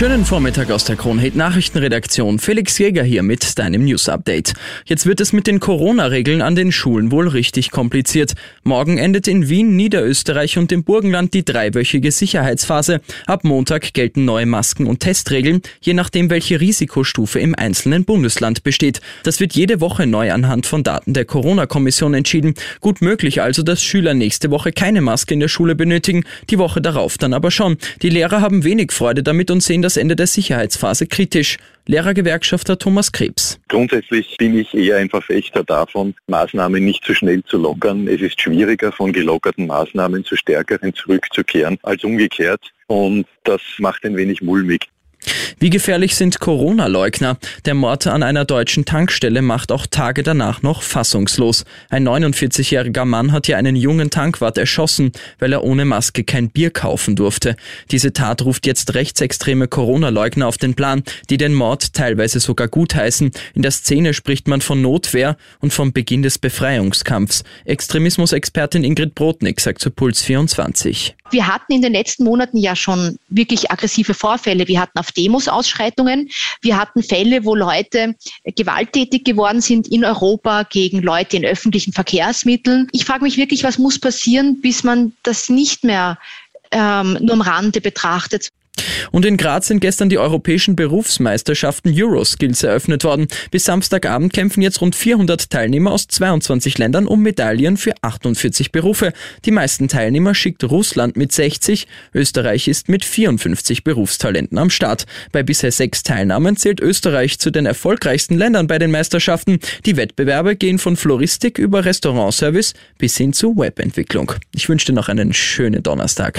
Schönen Vormittag aus der Kronhit Nachrichtenredaktion. Felix Jäger hier mit deinem News Update. Jetzt wird es mit den Corona-Regeln an den Schulen wohl richtig kompliziert. Morgen endet in Wien, Niederösterreich und im Burgenland die dreiwöchige Sicherheitsphase. Ab Montag gelten neue Masken- und Testregeln, je nachdem welche Risikostufe im einzelnen Bundesland besteht. Das wird jede Woche neu anhand von Daten der Corona-Kommission entschieden. Gut möglich also, dass Schüler nächste Woche keine Maske in der Schule benötigen, die Woche darauf dann aber schon. Die Lehrer haben wenig Freude damit und sehen das Ende der Sicherheitsphase kritisch. Lehrergewerkschafter Thomas Krebs. Grundsätzlich bin ich eher ein Verfechter davon, Maßnahmen nicht zu schnell zu lockern. Es ist schwieriger, von gelockerten Maßnahmen zu stärkeren zurückzukehren als umgekehrt. Und das macht ein wenig mulmig. Wie gefährlich sind Corona-Leugner? Der Mord an einer deutschen Tankstelle macht auch Tage danach noch fassungslos. Ein 49-jähriger Mann hat hier einen jungen Tankwart erschossen, weil er ohne Maske kein Bier kaufen durfte. Diese Tat ruft jetzt rechtsextreme Corona-Leugner auf den Plan, die den Mord teilweise sogar gutheißen. In der Szene spricht man von Notwehr und vom Beginn des Befreiungskampfs. Extremismusexpertin Ingrid Brodnik sagt zu Puls 24. Wir hatten in den letzten Monaten ja schon wirklich aggressive Vorfälle. Wir hatten auf Demos Ausschreitungen. Wir hatten Fälle, wo Leute gewalttätig geworden sind in Europa gegen Leute in öffentlichen Verkehrsmitteln. Ich frage mich wirklich, was muss passieren, bis man das nicht mehr ähm, nur am Rande betrachtet. Und in Graz sind gestern die europäischen Berufsmeisterschaften Euroskills eröffnet worden. Bis Samstagabend kämpfen jetzt rund 400 Teilnehmer aus 22 Ländern um Medaillen für 48 Berufe. Die meisten Teilnehmer schickt Russland mit 60, Österreich ist mit 54 Berufstalenten am Start. Bei bisher sechs Teilnahmen zählt Österreich zu den erfolgreichsten Ländern bei den Meisterschaften. Die Wettbewerbe gehen von Floristik über Restaurantservice bis hin zu Webentwicklung. Ich wünsche dir noch einen schönen Donnerstag.